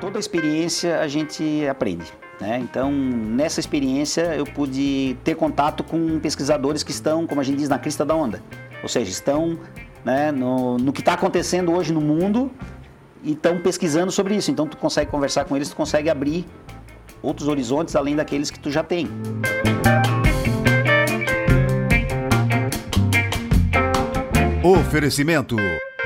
Toda experiência a gente aprende. Né? Então, nessa experiência, eu pude ter contato com pesquisadores que estão, como a gente diz, na crista da onda. Ou seja, estão né, no, no que está acontecendo hoje no mundo e estão pesquisando sobre isso. Então, tu consegue conversar com eles, tu consegue abrir outros horizontes além daqueles que tu já tem. Oferecimento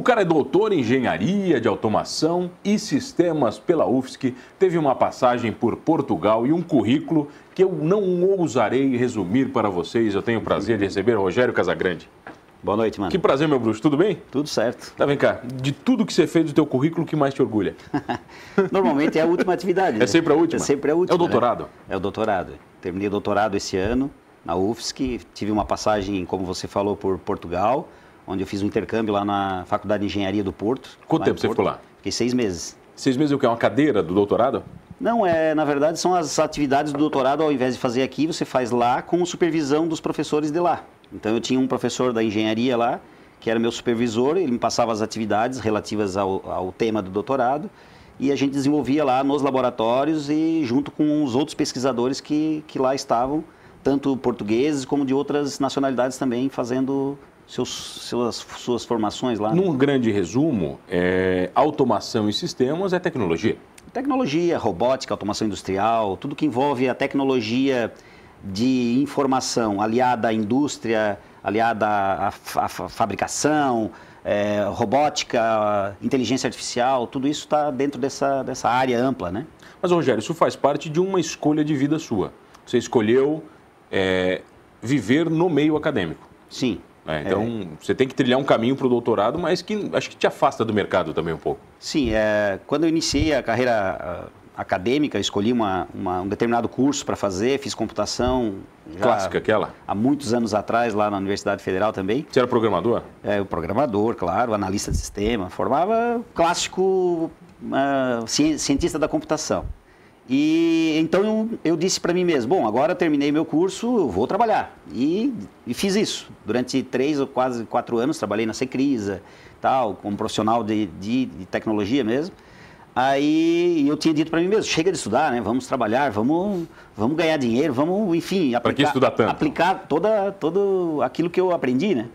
O cara é doutor em engenharia de automação e sistemas pela UFSC, teve uma passagem por Portugal e um currículo que eu não ousarei resumir para vocês. Eu tenho o prazer de receber o Rogério Casagrande. Boa noite, mano. Que prazer, meu bruxo. Tudo bem? Tudo certo. Tá, vem cá. De tudo que você fez do teu currículo, o que mais te orgulha? Normalmente é a última atividade. É né? sempre a última? É sempre a última. É o doutorado? Né? É o doutorado. Terminei o doutorado esse ano na UFSC. Tive uma passagem, como você falou, por Portugal, onde eu fiz um intercâmbio lá na Faculdade de Engenharia do Porto. Quanto tempo você Porto. ficou lá? Fiquei seis meses. Seis meses o que? É uma cadeira do doutorado? Não, é, na verdade são as atividades do doutorado, ao invés de fazer aqui, você faz lá com supervisão dos professores de lá. Então eu tinha um professor da engenharia lá, que era meu supervisor, ele me passava as atividades relativas ao, ao tema do doutorado, e a gente desenvolvia lá nos laboratórios e junto com os outros pesquisadores que, que lá estavam, tanto portugueses como de outras nacionalidades também, fazendo seus, suas, suas formações lá. Num grande resumo, é, automação e sistemas é tecnologia. Tecnologia, robótica, automação industrial, tudo que envolve a tecnologia de informação aliada à indústria, aliada à, à, à fabricação, é, robótica, inteligência artificial, tudo isso está dentro dessa, dessa área ampla, né? Mas, Rogério, isso faz parte de uma escolha de vida sua. Você escolheu é, viver no meio acadêmico. Sim. É, então, é. você tem que trilhar um caminho para o doutorado, mas que acho que te afasta do mercado também um pouco. Sim, é, quando eu iniciei a carreira acadêmica, escolhi uma, uma, um determinado curso para fazer, fiz computação. Clássica aquela? Há muitos anos atrás, lá na Universidade Federal também. Você era programador? É, o programador, claro, analista de sistema. Formava clássico uh, cientista da computação. E então eu, eu disse para mim mesmo, bom, agora terminei meu curso, vou trabalhar. E, e, fiz isso. Durante três ou quase quatro anos, trabalhei na Secrisa, tal, como profissional de, de, de tecnologia mesmo. Aí eu tinha dito para mim mesmo, chega de estudar, né? Vamos trabalhar, vamos, vamos ganhar dinheiro, vamos, enfim, aplicar, aplicar toda, todo aquilo que eu aprendi, né?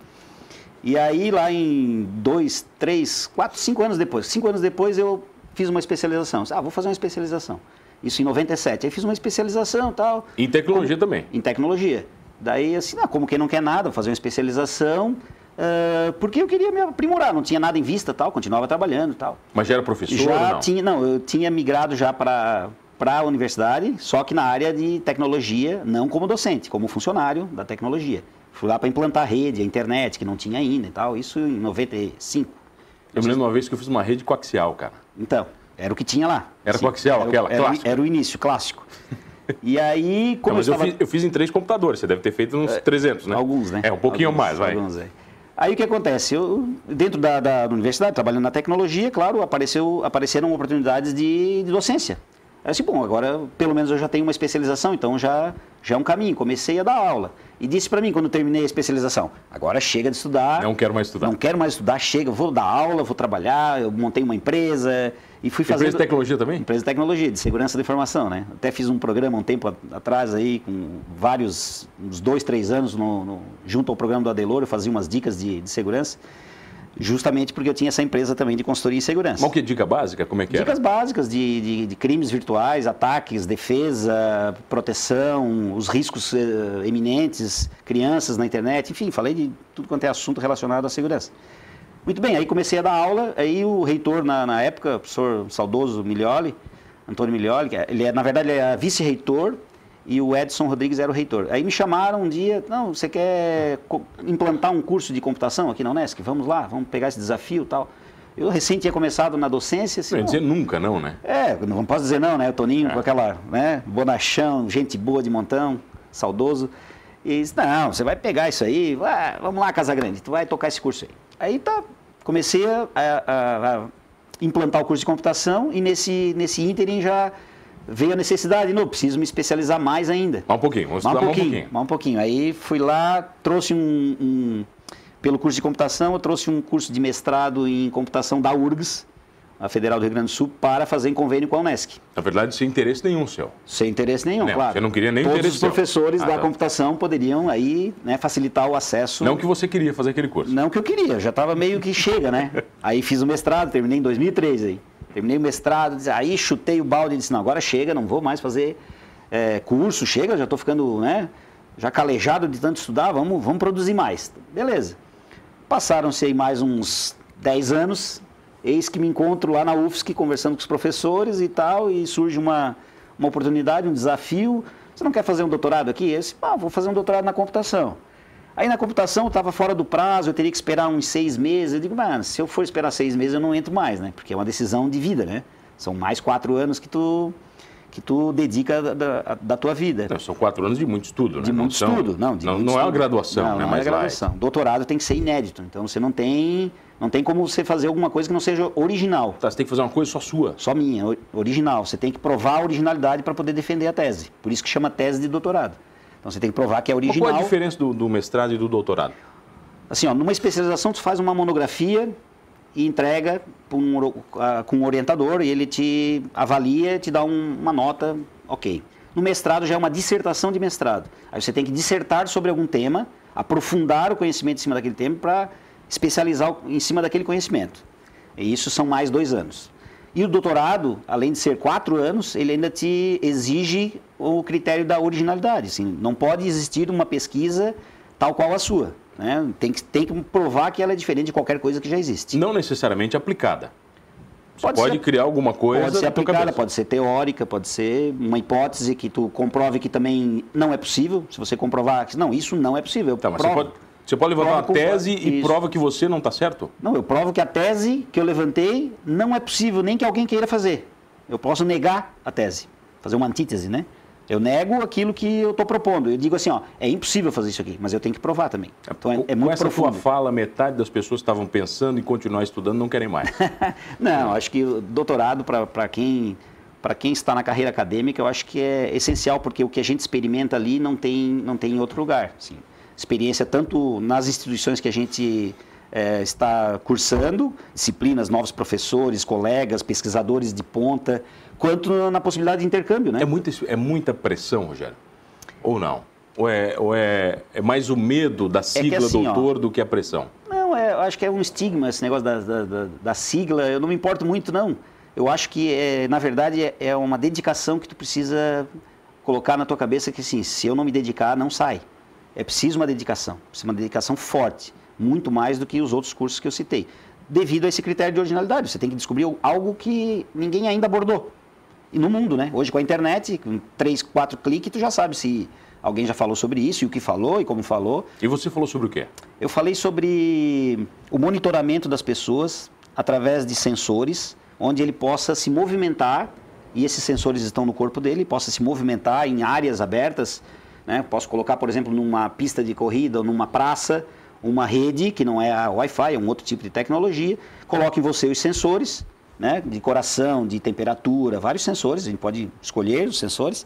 E aí lá em dois, três, quatro, cinco anos depois, cinco anos depois eu fiz uma especialização. Ah, vou fazer uma especialização. Isso em 97. Aí fiz uma especialização tal. Em tecnologia como, também? Em tecnologia. Daí assim, não, como quem não quer nada, vou fazer uma especialização. Uh, porque eu queria me aprimorar, não tinha nada em vista tal, continuava trabalhando tal. Mas já era professor já não? Tinha, não, eu tinha migrado já para para a universidade, só que na área de tecnologia, não como docente, como funcionário da tecnologia. Fui lá para implantar a rede, a internet, que não tinha ainda e tal, isso em 95. Eu me lembro uma vez que eu fiz uma rede coaxial, cara. Então, era o que tinha lá. Era Sim, coaxial, era, aquela, era? Era o início, clássico. E aí, como não, mas eu, eu, fiz, eu, fiz, em três computadores, você deve ter feito uns é, 300, né? Alguns, né? É, um pouquinho alguns, mais, vai. Alguns, é. Aí o que acontece? Eu, dentro da, da, universidade, trabalhando na tecnologia, claro, apareceu, apareceram oportunidades de, de docência. Eu disse, bom, agora pelo menos eu já tenho uma especialização, então já, já é um caminho. Comecei a dar aula. E disse para mim, quando terminei a especialização, agora chega de estudar. Não quero mais estudar. Não quero mais estudar, chega, vou dar aula, vou trabalhar, eu montei uma empresa e fui fazer. Empresa de tecnologia também? Empresa de tecnologia, de segurança da informação, né? Até fiz um programa um tempo atrás aí, com vários, uns dois, três anos, no, no, junto ao programa do Adelor, eu fazia umas dicas de, de segurança justamente porque eu tinha essa empresa também de consultoria e segurança. Mas o que? Dica básica? Como é que é? Dicas básicas de, de, de, crimes virtuais, ataques, defesa, proteção, os riscos uh, eminentes, crianças na internet, enfim, falei de tudo quanto é assunto relacionado à segurança. Muito bem, aí comecei a dar aula, aí o reitor na, na época, o professor saudoso Milioli, Antônio Milioli, ele é, na verdade, ele é vice-reitor e o Edson Rodrigues era o reitor. Aí me chamaram um dia, não, você quer implantar um curso de computação aqui na Unesc? Vamos lá, vamos pegar esse desafio e tal. Eu recém tinha começado na docência. Assim, não dizer nunca não, né? É, não posso dizer não, né? O Toninho é. com aquela, né, bonachão, gente boa de montão, saudoso. E disse, não, você vai pegar isso aí, vai, vamos lá, Casa Grande, tu vai tocar esse curso aí. Aí tá, comecei a, a, a, implantar o curso de computação e nesse, nesse ínterim já veio a necessidade, não, preciso me especializar mais ainda. Mais um pouquinho, vamos mais um pouquinho, um pouquinho. Mais um pouquinho. Aí fui lá, trouxe um, um, pelo curso de computação, eu trouxe um curso de mestrado em computação da URGS, a Federal do Rio Grande do Sul, para fazer em convênio com a Unesc. Na verdade, sem interesse nenhum seu. Sem interesse nenhum, não, claro. Você não queria nem Todos interesse os professores ah, da tá. computação poderiam aí né, facilitar o acesso. Não que você queria fazer aquele curso. Não que eu queria, já estava meio que chega, né? aí fiz o mestrado, terminei em 2003 aí. Terminei o mestrado, aí chutei o balde e disse, não, agora chega, não vou mais fazer é, curso, chega, já estou ficando, né? Já calejado de tanto estudar, vamos, vamos produzir mais. Beleza. Passaram-se aí mais uns 10 anos, eis que me encontro lá na UFSC conversando com os professores e tal, e surge uma, uma oportunidade, um desafio. Você não quer fazer um doutorado aqui? Eu disse, ah, vou fazer um doutorado na computação. Aí na computação estava fora do prazo, eu teria que esperar uns seis meses. Eu digo, mano, se eu for esperar seis meses eu não entro mais, né? Porque é uma decisão de vida, né? São mais quatro anos que tu que tu dedica da, da, da tua vida. Não, são quatro anos de muito estudo, né? De muito não estudo, não. De não, muito não é uma estudo. graduação, não, né? Não Mas é lá graduação. Doutorado tem que ser inédito. Então você não tem, não tem como você fazer alguma coisa que não seja original. Tá, você tem que fazer uma coisa só sua. Só minha, original. Você tem que provar a originalidade para poder defender a tese. Por isso que chama tese de doutorado. Então você tem que provar que é Mas original. qual é a diferença do, do mestrado e do doutorado? Assim, ó, numa especialização tu faz uma monografia e entrega um ah, com um orientador e ele te avalia, te dá um- uma nota, ok. No mestrado já é uma dissertação de mestrado. Aí você tem que dissertar sobre algum tema, aprofundar o conhecimento em cima daquele tema para especializar em cima daquele conhecimento. E isso são mais dois anos. E o doutorado, além de ser quatro anos, ele ainda te exige o critério da originalidade. Assim, não pode existir uma pesquisa tal qual a sua. Né? Tem, que, tem que provar que ela é diferente de qualquer coisa que já existe. Não necessariamente aplicada. Você Pode pode, ser- criar alguma coisa Pode ser aplicada, pode ser teórica, pode ser uma hipótese que tu comprove que também não é possível. Se você comprovar que não, isso não é possível. Tá, mas você pode, você pode levantar uma com- tese e Isso. prova que você não está certo? Não, eu provo que a tese que eu levantei não é possível nem que alguém queira fazer. Eu posso negar a tese, fazer uma antítese, né? Eu nego aquilo que eu estou propondo. Eu digo assim, ó, é impossível fazer isso aqui, mas eu tenho que provar também. Então é, Com- é Com muito essa profundo. tua fala, metade das pessoas que estavam pensando em continuar estudando não querem mais. Não, acho que o doutorado para quem para quem está na carreira acadêmica, eu acho que é essencial porque o que a gente experimenta ali não tem não tem em outro lugar. Assim. Experiência tanto nas instituições que a gente eh, está cursando, disciplinas, novos professores, colegas, pesquisadores de ponta, quanto na possibilidade de intercâmbio, né? é, muita, é muita pressão, Rogério? Ou não? Ou é, ou é, é mais o medo da sigla assim, ó, doutor do que a pressão? Não, é, eu acho que é um estigma esse negócio da, da, da- da sigla. Eu não me importo muito, não. Eu acho que, é, na verdade, é, é uma dedicação que tu precisa colocar na tua cabeça que, assim, se eu não me dedicar, não sai. É preciso uma dedicação. Precisa uma dedicação forte. Muito mais do que os outros cursos que eu citei. Devido a esse critério de originalidade. Você tem que descobrir algo que ninguém ainda abordou. E no mundo, né? Hoje com a internet, com três, quatro cliques, tu já sabe se alguém já falou sobre isso, e o que falou, e como falou. E você falou sobre o quê? Eu falei sobre o monitoramento das pessoas através de sensores, onde ele possa se movimentar, e esses sensores estão no corpo dele, possa se movimentar em áreas abertas. Né? Posso colocar, por exemplo, numa pista de corrida ou numa praça, uma rede, que não é a Wi-Fi, é um outro tipo de tecnologia, coloque em você os sensores, né? de coração, de temperatura, vários sensores, a gente pode escolher os sensores.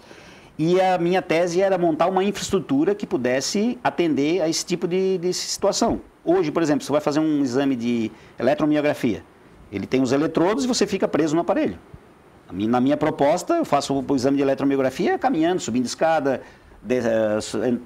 E a minha tese era montar uma infraestrutura que pudesse atender a esse tipo de, de situação. Hoje, por exemplo, você vai fazer um exame de eletromiografia. Ele tem os eletrodos e você fica preso no aparelho. Na minha proposta, eu faço o exame de eletromiografia caminhando, subindo escada, de- eh,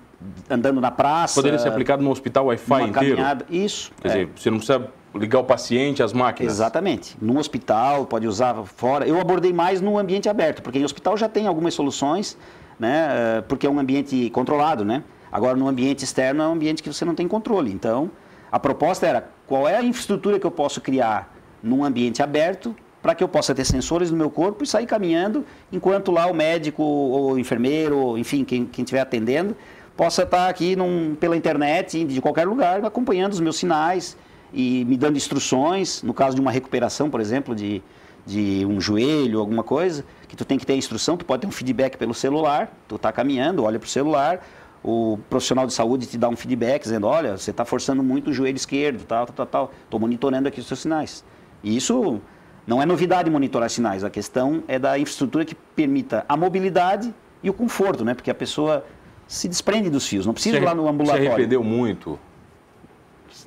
andando na praça. Poderia ser aplicado no hospital Wi-Fi inteiro? caminhada. Isso. Quer é. dizer, você não precisa ligar o paciente às máquinas. Exatamente. No hospital, pode usar fora. Eu abordei mais no ambiente aberto, porque em hospital já tem algumas soluções, né? eh, Porque é um ambiente controlado, né? Agora, no ambiente externo é um ambiente que você não tem controle. Então, a proposta era qual é a infraestrutura que eu posso criar num ambiente aberto para que eu possa ter sensores no meu corpo e sair caminhando enquanto lá o médico ou o enfermeiro, enfim, quem estiver atendendo, possa estar aqui num, pela internet, de qualquer lugar, acompanhando os meus sinais e me dando instruções, no caso de uma recuperação, por exemplo, de, de um joelho, alguma coisa, que tu tem que ter instrução, tu pode ter um feedback pelo celular, tu está caminhando, olha para o celular, o profissional de saúde te dá um feedback dizendo, olha, você está forçando muito o joelho esquerdo, tal, tal, tal, Estou monitorando aqui os seus sinais. E isso não é novidade monitorar sinais. A questão é da infraestrutura que permita a mobilidade e o conforto, né? Porque a pessoa se desprende dos fios, não precisa ir lá no ambulatório. Você arrependeu muito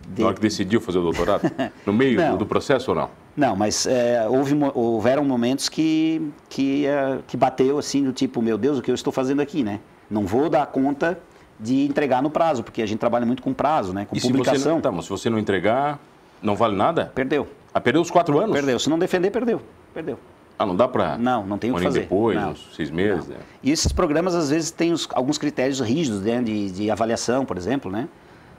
de... na hora que decidiu fazer o doutorado? No meio do, do processo ou não? Não, mas é, houve, houveram momentos que, que, é, que bateu assim, do tipo, meu Deus, o que eu estou fazendo aqui, né? Não vou dar conta de entregar no prazo, porque a gente trabalha muito com prazo, né? Com e publicação. Se você não, tá, mas se você não entregar, não vale nada? Perdeu. Ah, perdeu os quatro anos? Perdeu. Se não defender, perdeu. Perdeu. Ah, não dá para. Não, não tem o que fazer. depois, não. uns seis meses. É. E esses programas, às vezes, têm os, alguns critérios rígidos né, de, de avaliação, por exemplo, né?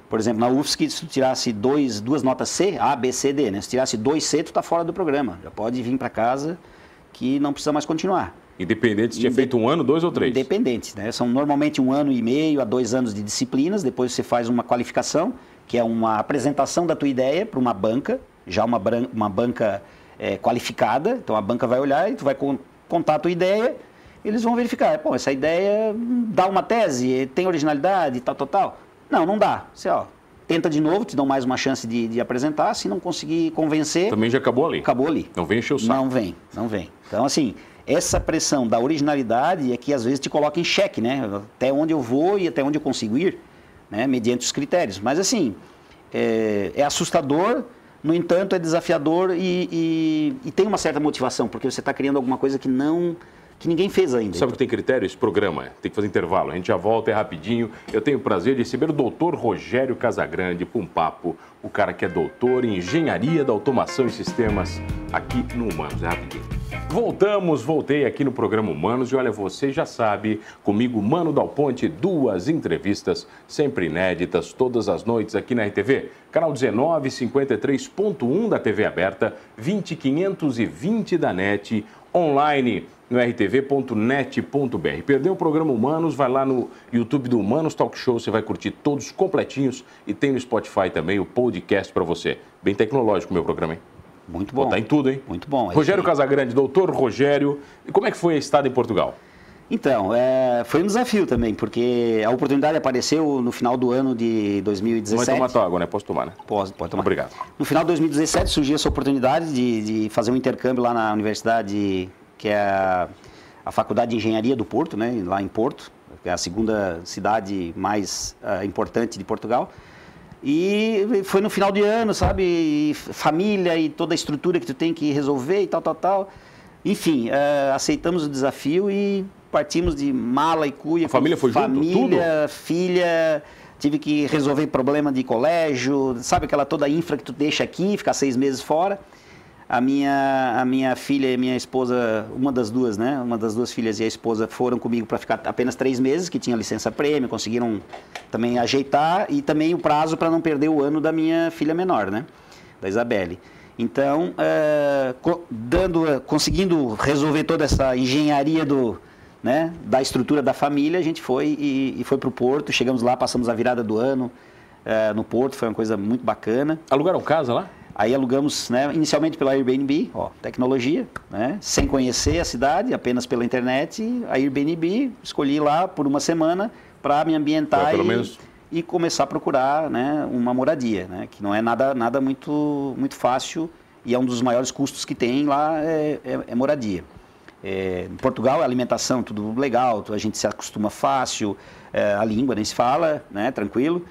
Por exemplo, na UFSC, se tu tirasse dois, duas notas C, A, B, C, D, né? Se tirasse dois C, tu tá fora do programa. Já pode vir para casa que não precisa mais continuar. Independente se tinha feito um ano, dois ou três? Independente, né? São normalmente um ano e meio a dois anos de disciplinas, depois você faz uma qualificação, que é uma apresentação da tua ideia para uma banca, já uma, uma banca é, qualificada, então a banca vai olhar e tu vai contar a tua ideia, eles vão verificar, pô, essa ideia dá uma tese, tem originalidade, tal, tal, tal. Não, não dá. Você, ó, tenta de novo, te dão mais uma chance de, de, apresentar. Se não conseguir convencer. Também já acabou ali. Acabou ali. Não vem encher o saco. Não vem, não vem. Então, assim, essa pressão da originalidade é que às vezes te coloca em xeque, né? Até onde eu vou e até onde eu consigo ir, né? Mediante os critérios. Mas, assim, é, é assustador. No entanto, é desafiador e, e, e tem uma certa motivação, porque você está criando alguma coisa que não que ninguém fez ainda. Sabe que tem critério? Esse programa tem que fazer intervalo. A gente já volta, é rapidinho. Eu tenho o prazer de receber o doutor Rogério Casagrande para um papo. O cara que é doutor em engenharia da automação e sistemas aqui no Humanos. É rapidinho. Voltamos, voltei aqui no programa Humanos e olha, você já sabe, comigo, Mano Dal Ponte, duas entrevistas sempre inéditas, todas as noites aqui na RTV. Canal 19, 53.1 da TV aberta, 20520 da NET, online no rtv.net.br. Perdeu o programa Humanos? Vai lá no YouTube do Humanos Talk Show, você vai curtir todos completinhos e tem no Spotify também o podcast para você. Bem tecnológico meu programa, hein? Muito bom. Tá em tudo, hein? Muito bom. É Rogério Casagrande, doutor Rogério. E como é que foi a estada em Portugal? Então, é, foi um desafio também, porque a oportunidade apareceu no final do ano de 2017. Não vai tomar tua água, né? Posso tomar, né? Pode, pode tomar. Obrigado. No final de 2017 surgiu essa oportunidade de, de fazer um intercâmbio lá na Universidade que é a, a Faculdade de Engenharia do Porto, né, lá em Porto, que é a segunda cidade mais uh, importante de Portugal. E foi no final de ano, sabe? E família e toda a estrutura que tu tem que resolver e tal, tal, tal. Enfim, uh, aceitamos o desafio e partimos de mala e cuia. A família foi família, junto? Família, filha, tive que resolver problema de colégio, sabe aquela toda infra que tu deixa aqui, ficar seis meses fora a minha, a minha filha e minha esposa, uma das duas, né? Uma das duas filhas e a esposa foram comigo para ficar apenas três meses, que tinha licença prêmio, conseguiram também ajeitar e também o prazo para não perder o ano da minha filha menor, né? Da Isabelle. Então, é, dando, conseguindo resolver toda essa engenharia do, né, da estrutura da família, a gente foi e, e foi para o Porto. Chegamos lá, passamos a virada do ano é, no Porto, foi uma coisa muito bacana. Alugaram casa lá? Aí alugamos, né, inicialmente pela Airbnb, ó, tecnologia, né, sem conhecer a cidade, apenas pela internet. A Airbnb, escolhi lá por uma semana para me ambientar e, menos... e, começar a procurar né, uma moradia, né, que não é nada, nada muito, muito fácil e é um dos maiores custos que tem lá é, é, é moradia. É, em Portugal, a alimentação, tudo legal, a gente se acostuma fácil, é, a língua nem se fala, né, tranquilo.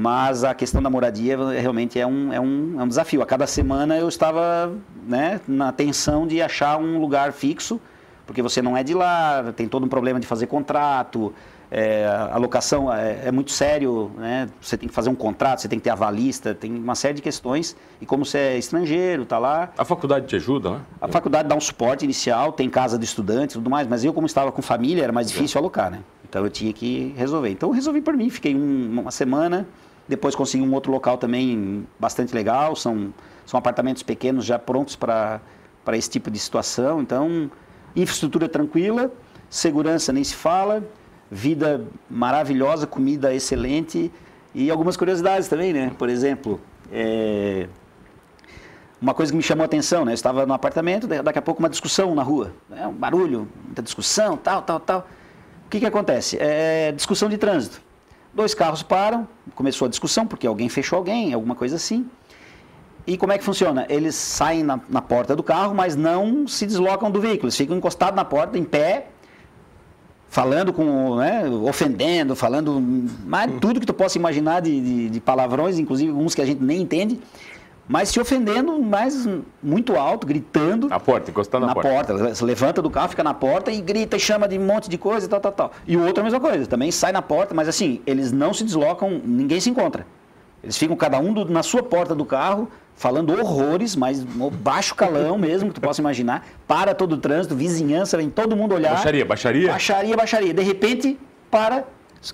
Mas a questão da moradia realmente é um, é um, é um desafio. A cada semana eu estava né, na tensão de achar um lugar fixo, porque você não é de lá, tem todo um problema de fazer contrato, é, a locação é, é, muito sério, né? você tem que fazer um contrato, você tem que ter avalista, tem uma série de questões. E como você é estrangeiro, está lá. A faculdade te ajuda, né? A faculdade dá um suporte inicial, tem casa de estudantes e tudo mais, mas eu, como estava com família, era mais difícil alocar, né? Então eu tinha que resolver. Então eu resolvi por mim, fiquei um, uma semana depois consegui um outro local também bastante legal. São, são apartamentos pequenos já prontos para esse tipo de situação. Então, infraestrutura tranquila, segurança nem se fala, vida maravilhosa, comida excelente e algumas curiosidades também, né? Por exemplo, é... uma coisa que me chamou a atenção, né? Eu estava no apartamento, daqui a pouco uma discussão na rua, né? um barulho, muita discussão, tal, tal, tal. O que, que acontece? É discussão de trânsito. Dois carros param, começou a discussão, porque alguém fechou alguém, alguma coisa assim. E como é que funciona? Eles saem na, na porta do carro, mas não se deslocam do veículo. Eles ficam encostados na porta, em pé, falando com, né, ofendendo, falando mas tudo que tu possa imaginar de, de, de, palavrões, inclusive uns que a gente nem entende, mas se ofendendo, mas muito alto, gritando. Na porta, encostando na, na porta. porta. Levanta do carro, fica na porta e grita e chama de um monte de coisa e tal, tal, tal. E o outro é a mesma coisa, também sai na porta, mas assim, eles não se deslocam, ninguém se encontra. Eles ficam cada um do, na sua porta do carro, falando horrores, mas baixo calão mesmo, que tu possa imaginar, para todo o trânsito, vizinhança, vem todo mundo olhar. Baixaria, baixaria? Baixaria, baixaria. De repente, para,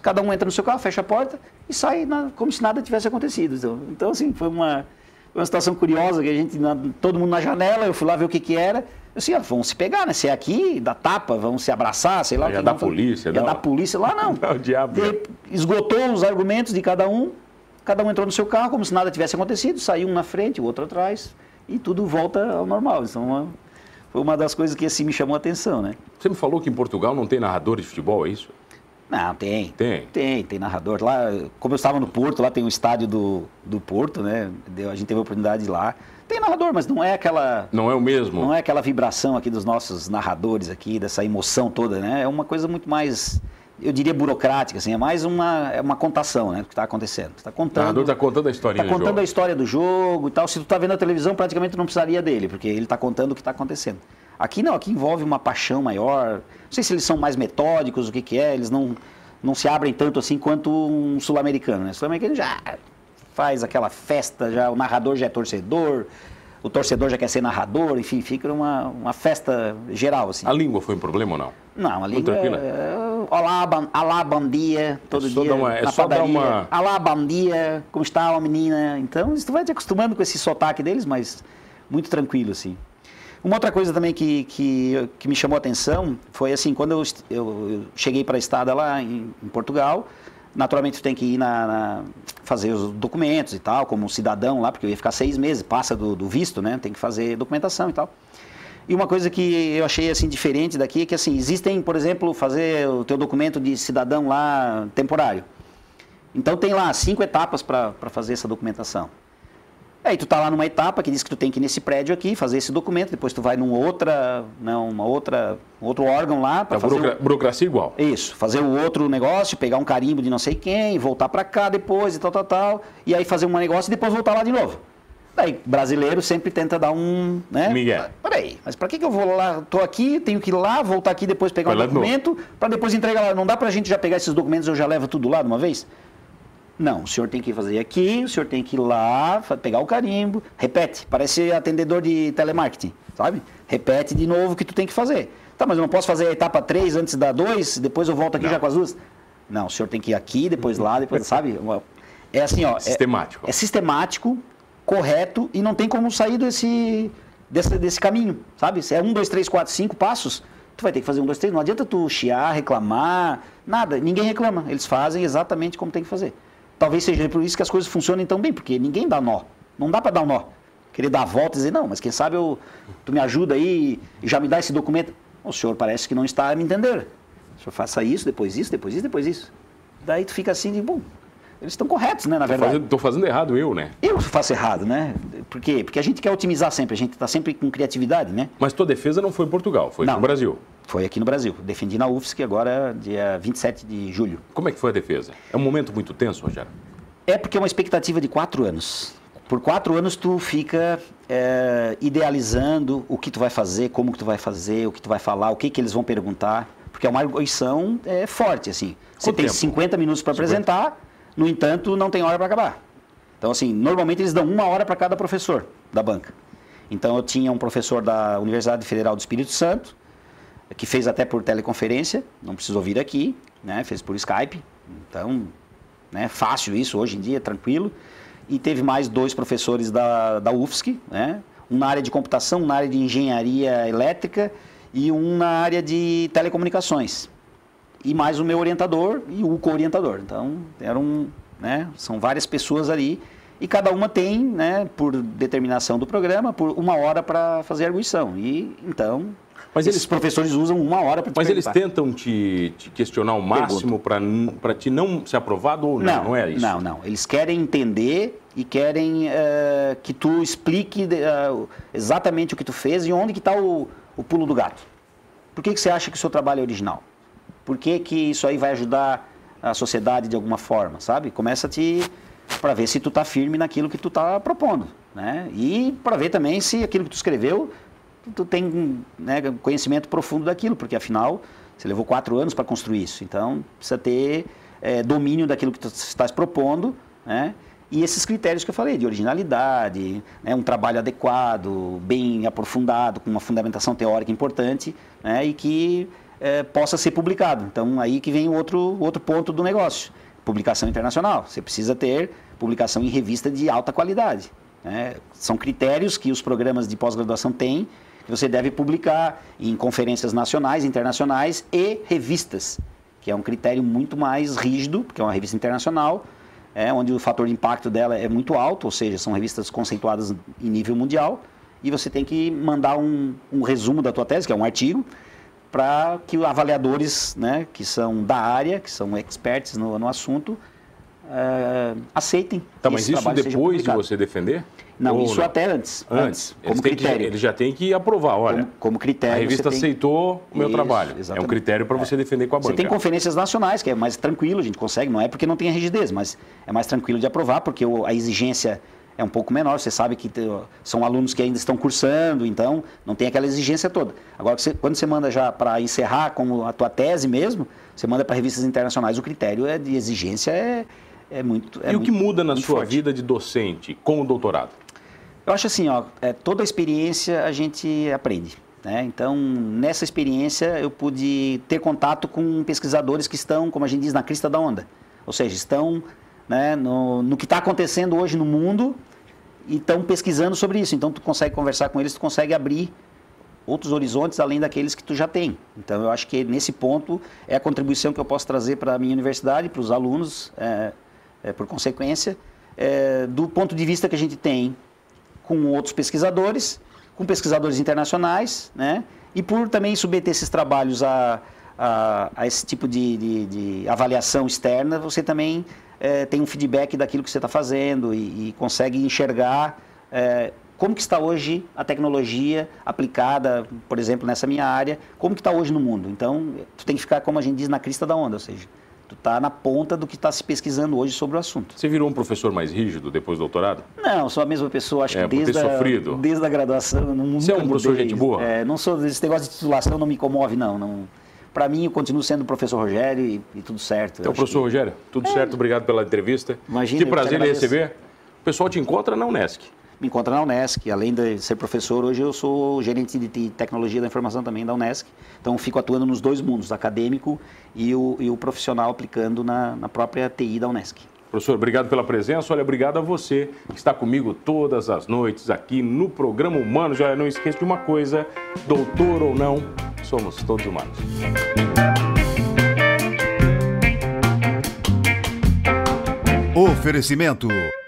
cada um entra no seu carro, fecha a porta e sai na, como se nada tivesse acontecido. Então, então assim, foi uma, uma situação curiosa, que a gente, todo mundo na janela, eu fui lá ver o que que era. Eu disse, ah, vão se pegar, né? Se é aqui, dá tapa, vão se abraçar, sei lá. Ia dar polícia. Ia dar polícia. Lá não. não o diabo. De, esgotou os argumentos de cada um, Cada um entrou no seu carro como se nada tivesse acontecido, saiu um na frente, o outro atrás, e tudo volta ao normal. Então, uma, foi uma das coisas que assim me chamou a atenção, né? Você me falou que em Portugal não tem narrador de futebol, é isso? Não, tem. Tem? Tem, tem narrador. Lá, como eu estava no Porto, lá tem o estádio do, do Porto, né? A gente teve a oportunidade de ir lá. Tem narrador, mas não é aquela. Não é o mesmo. Não é aquela vibração aqui dos nossos narradores aqui, dessa emoção toda, né? É uma coisa muito mais eu diria burocrática, assim, é mais uma, é uma contação, né, do que está acontecendo. Está contando. O narrador está contando a história Está contando jogo. a história do jogo e tal. Se tu está vendo a televisão, praticamente não precisaria dele, porque ele está contando o que está acontecendo. Aqui não, aqui envolve uma paixão maior. Não sei se eles são mais metódicos, o que, que é, eles não, não se abrem tanto assim quanto um sul-americano. Né? O sul-americano já faz aquela festa, já o narrador já é torcedor, o torcedor já quer ser narrador, enfim, fica uma, uma festa geral. Assim. A língua foi um problema ou não? Não, a língua é, é olá, ban, alá, bom dia, todo é dia uma, é na só padaria. Dar uma... Alá, bom dia, como está uma menina? Então, tu vai te acostumando com esse sotaque deles, mas muito tranquilo, assim. Uma outra coisa também que, que, que me chamou a atenção foi assim, quando eu, eu, cheguei para a estada lá em, em, Portugal, naturalmente tu tem que ir na, na, fazer os documentos e tal, como cidadão lá, porque eu ia ficar seis meses, passa do, do visto, né? Tem que fazer documentação e tal. E uma coisa que eu achei assim diferente daqui é que assim, existem, por exemplo, fazer o teu documento de cidadão lá temporário. Então tem lá cinco etapas para fazer essa documentação. Aí tu tá lá numa etapa que diz que tu tem que ir nesse prédio aqui, fazer esse documento, depois tu vai numa outra, não, uma outra, outro órgão lá para fazer burocracia, o... burocracia igual. Isso, fazer o outro negócio, pegar um carimbo de não sei quem, voltar para cá depois e tal, tal, tal, e aí fazer um negócio e depois voltar lá de novo. Daí, brasileiro sempre tenta dar um. Né? Miguel. Peraí, mas para que, que eu vou lá? Estou aqui, tenho que ir lá, voltar aqui depois pegar Vai um documento, para depois entregar lá. Não dá para a gente já pegar esses documentos e eu já levo tudo lá de uma vez? Não, o senhor tem que fazer aqui, o senhor tem que ir lá, pegar o carimbo, repete, parece atendedor de telemarketing, sabe? Repete de novo o que tu tem que fazer. Tá, mas eu não posso fazer a etapa 3 antes da 2, depois eu volto aqui não. já com as duas? Não, o senhor tem que ir aqui, depois lá, depois, sabe? É assim, ó. Sistemático. É, é sistemático, correto e não tem como sair desse, desse, desse caminho, sabe? Se é um, dois, três, quatro, cinco passos, tu vai ter que fazer um, dois, três. Não adianta tu chiar, reclamar, nada. Ninguém reclama. Eles fazem exatamente como tem que fazer. Talvez seja por isso que as coisas funcionem tão bem, porque ninguém dá nó. Não dá para dar um nó. Querer dar a volta e dizer, não, mas quem sabe eu, tu me ajuda aí e já me dá esse documento. O senhor parece que não está a me entender. O senhor faça isso, depois isso, depois isso, depois isso. Daí tu fica assim de, bom, eles estão corretos, né, na verdade. Estou fazendo, fazendo, errado eu, né? Eu faço errado, né? Por quê? Porque a gente quer otimizar sempre, a gente está sempre com criatividade, né? Mas tua defesa não foi em Portugal, foi não, no Brasil. Foi aqui no Brasil. Defendi na UFSC agora, dia 27 de julho. Como é que foi a defesa? É um momento muito tenso, Rogério? É porque é uma expectativa de quatro anos. Por quatro anos tu fica é, idealizando o que tu vai fazer, como que tu vai fazer, o que tu vai falar, o que, que eles vão perguntar. Porque é uma arguição é, forte, assim. Você Quanto tem tempo? 50 minutos para apresentar no entanto, não tem hora para acabar. Então, assim, normalmente eles dão uma hora para cada professor da banca. Então, eu tinha um professor da Universidade Federal do Espírito Santo, que fez até por teleconferência, não precisou vir aqui, né? fez por Skype. Então, né, fácil isso hoje em dia, tranquilo. E teve mais dois professores da, da UFSC, né? um na área de computação, um na área de engenharia elétrica e um na área de telecomunicações e mais o meu orientador e o co-orientador. Então, eram, né, são várias pessoas ali. e cada uma tem, né, por determinação do programa, por uma hora para fazer a arguição. E então mas esses eles, professores usam uma hora para Mas eles tentam te, te questionar ao máximo para te não ser aprovado ou não? Não, não é isso? Não, não. Eles querem entender e querem uh, que tu explique uh, exatamente o que tu fez e onde que está o, o pulo do gato. Por que, que você acha que o seu trabalho é original? Por que, que isso aí vai ajudar a sociedade de alguma forma, sabe? Começa a te para ver se tu está firme naquilo que tu está propondo, né? E para ver também se aquilo que tu escreveu tu tem né, conhecimento profundo daquilo, porque afinal você levou quatro anos para construir isso. Então precisa ter é, domínio daquilo que tu estás propondo, né? E esses critérios que eu falei, de originalidade, né, um trabalho adequado, bem aprofundado, com uma fundamentação teórica importante, né, e que é, possa ser publicado. Então, aí que vem o outro, outro ponto do negócio. Publicação internacional. Você precisa ter publicação em revista de alta qualidade. Né? São critérios que os programas de pós-graduação têm você deve publicar em conferências nacionais, internacionais e revistas, que é um critério muito mais rígido, porque é uma revista internacional, é, onde o fator de impacto dela é muito alto, ou seja, são revistas conceituadas em nível mundial, e você tem que mandar um, um resumo da tua tese, que é um artigo, para que avaliadores né, que são da área, que são experts no, no assunto, uh, aceitem. Tá, mas isso depois de você defender? Não, Ou isso não? até antes. Antes. Como critério. Que, ele já tem que aprovar, olha. Como, como critério. A revista tem... aceitou o meu isso, trabalho. Exatamente. É um critério para você é. defender com a banca. Você tem conferências nacionais, que é mais tranquilo, a gente consegue, não é porque não tem a rigidez, mas é mais tranquilo de aprovar, porque a exigência é um pouco menor. Você sabe que são alunos que ainda estão cursando, então não tem aquela exigência toda. Agora, você, quando você manda já para encerrar com a tua tese mesmo, você manda para revistas internacionais, o critério é de exigência é, é muito. É e o que muda na sua forte. vida de docente com o doutorado? Eu acho assim, ó, é, toda experiência a gente aprende. Né? Então, nessa experiência, eu pude ter contato com pesquisadores que estão, como a gente diz, na crista da onda. Ou seja, estão né, no, no que está acontecendo hoje no mundo e estão pesquisando sobre isso. Então, tu consegue conversar com eles, tu consegue abrir outros horizontes além daqueles que tu já tem. Então, eu acho que nesse ponto é a contribuição que eu posso trazer para a minha universidade, para os alunos, é, é, por consequência, é, do ponto de vista que a gente tem com outros pesquisadores, com pesquisadores internacionais, né? E por também submeter esses trabalhos a, a, a esse tipo de, de, de, avaliação externa, você também é, tem um feedback daquilo que você está fazendo e, e, consegue enxergar é, como que está hoje a tecnologia aplicada, por exemplo, nessa minha área, como que está hoje no mundo. Então, tu tem que ficar, como a gente diz, na crista da onda, ou seja, Tu está na ponta do que está se pesquisando hoje sobre o assunto. Você virou um professor mais rígido depois do doutorado? Não, sou a mesma pessoa, acho é, que desde a, desde a graduação. Não, Você é um professor gente boa? É, não sou, esse negócio de titulação não me comove, não. não para mim, eu continuo sendo o professor Rogério e, e tudo certo. Então, professor que... Rogério, tudo é. certo, obrigado pela entrevista. Imagina, que prazer lhe receber. O pessoal te encontra na Unesc me encontra na Unesc. Além de ser professor, hoje eu sou gerente de tecnologia da informação também da Unesc. Então, fico atuando nos dois mundos, acadêmico e o, e o profissional aplicando na, na própria TI da Unesc. Professor, obrigado pela presença. Olha, obrigado a você que está comigo todas as noites aqui no programa Humanos. Olha, não esqueça de uma coisa: doutor ou não, somos todos humanos. Oferecimento